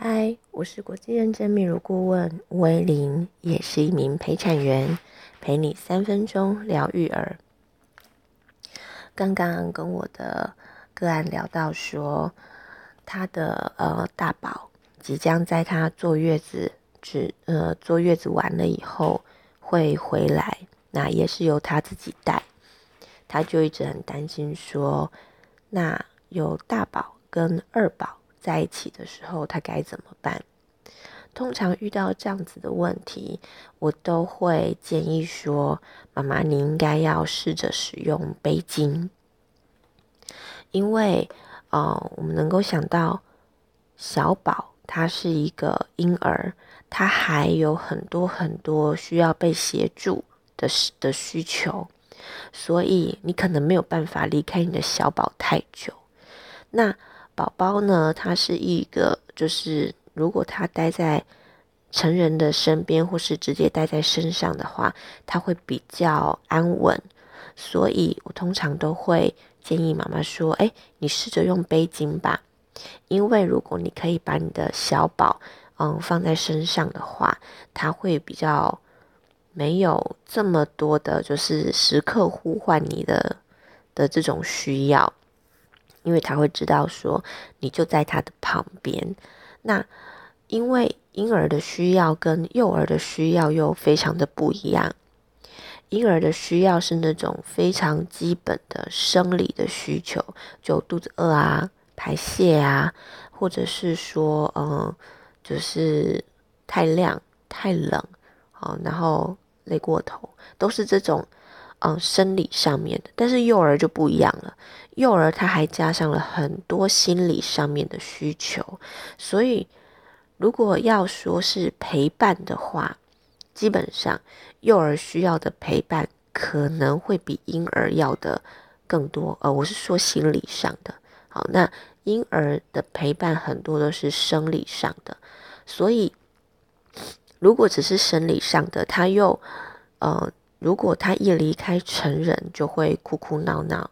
嗨，我是国际认证泌乳顾问吴维林，也是一名陪产员，陪你三分钟聊育儿。刚刚跟我的个案聊到说，他的呃大宝即将在他坐月子，只呃坐月子完了以后会回来，那也是由他自己带，他就一直很担心说，那有大宝跟二宝。在一起的时候，他该怎么办？通常遇到这样子的问题，我都会建议说：“妈妈，你应该要试着使用背巾，因为，呃，我们能够想到小宝他是一个婴儿，他还有很多很多需要被协助的的需求，所以你可能没有办法离开你的小宝太久。那。”宝宝呢，他是一个，就是如果他待在成人的身边，或是直接待在身上的话，他会比较安稳。所以我通常都会建议妈妈说：“哎，你试着用背巾吧，因为如果你可以把你的小宝，嗯，放在身上的话，他会比较没有这么多的，就是时刻呼唤你的的这种需要。”因为他会知道说你就在他的旁边，那因为婴儿的需要跟幼儿的需要又非常的不一样。婴儿的需要是那种非常基本的生理的需求，就肚子饿啊、排泄啊，或者是说嗯，就是太亮、太冷，好，然后累过头，都是这种。嗯，生理上面的，但是幼儿就不一样了。幼儿他还加上了很多心理上面的需求，所以如果要说是陪伴的话，基本上幼儿需要的陪伴可能会比婴儿要的更多。呃，我是说心理上的。好，那婴儿的陪伴很多都是生理上的，所以如果只是生理上的，他又呃。如果他一离开成人就会哭哭闹闹，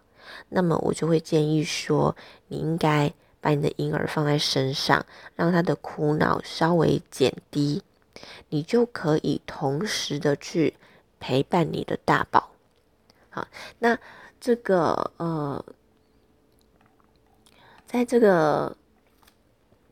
那么我就会建议说，你应该把你的婴儿放在身上，让他的哭闹稍微减低，你就可以同时的去陪伴你的大宝。好，那这个呃，在这个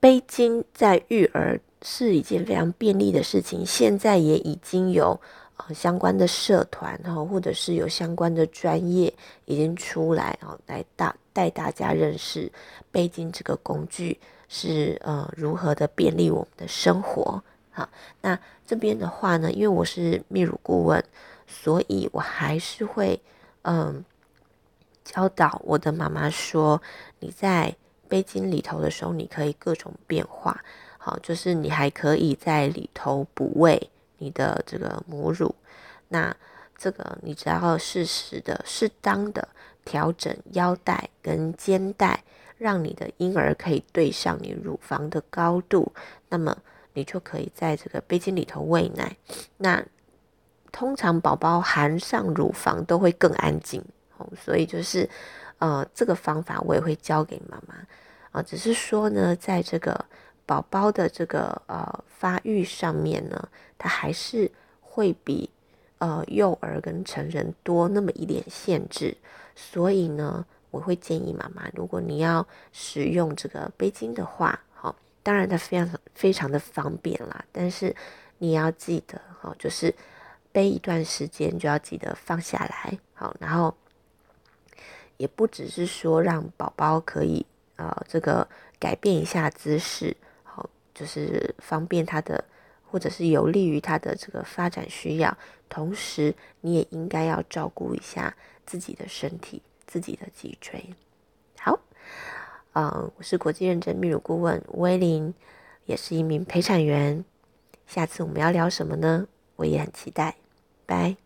背巾在育儿是一件非常便利的事情，现在也已经有。呃，相关的社团哈，或者是有相关的专业已经出来啊，来大带大家认识背巾这个工具是呃如何的便利我们的生活。好，那这边的话呢，因为我是泌乳顾问，所以我还是会嗯教导我的妈妈说，你在背巾里头的时候，你可以各种变化。好，就是你还可以在里头补位。你的这个母乳，那这个你只要适时的、适当的调整腰带跟肩带，让你的婴儿可以对上你乳房的高度，那么你就可以在这个背巾里头喂奶。那通常宝宝含上乳房都会更安静哦，所以就是呃这个方法我也会教给妈妈啊，只是说呢，在这个。宝宝的这个呃发育上面呢，它还是会比呃幼儿跟成人多那么一点限制，所以呢，我会建议妈妈，如果你要使用这个背巾的话，好，当然它非常非常的方便啦，但是你要记得，好，就是背一段时间就要记得放下来，好，然后也不只是说让宝宝可以呃这个改变一下姿势。就是方便他的，或者是有利于他的这个发展需要，同时你也应该要照顾一下自己的身体、自己的脊椎。好，嗯，我是国际认证泌乳顾问威林，也是一名陪产员。下次我们要聊什么呢？我也很期待。拜。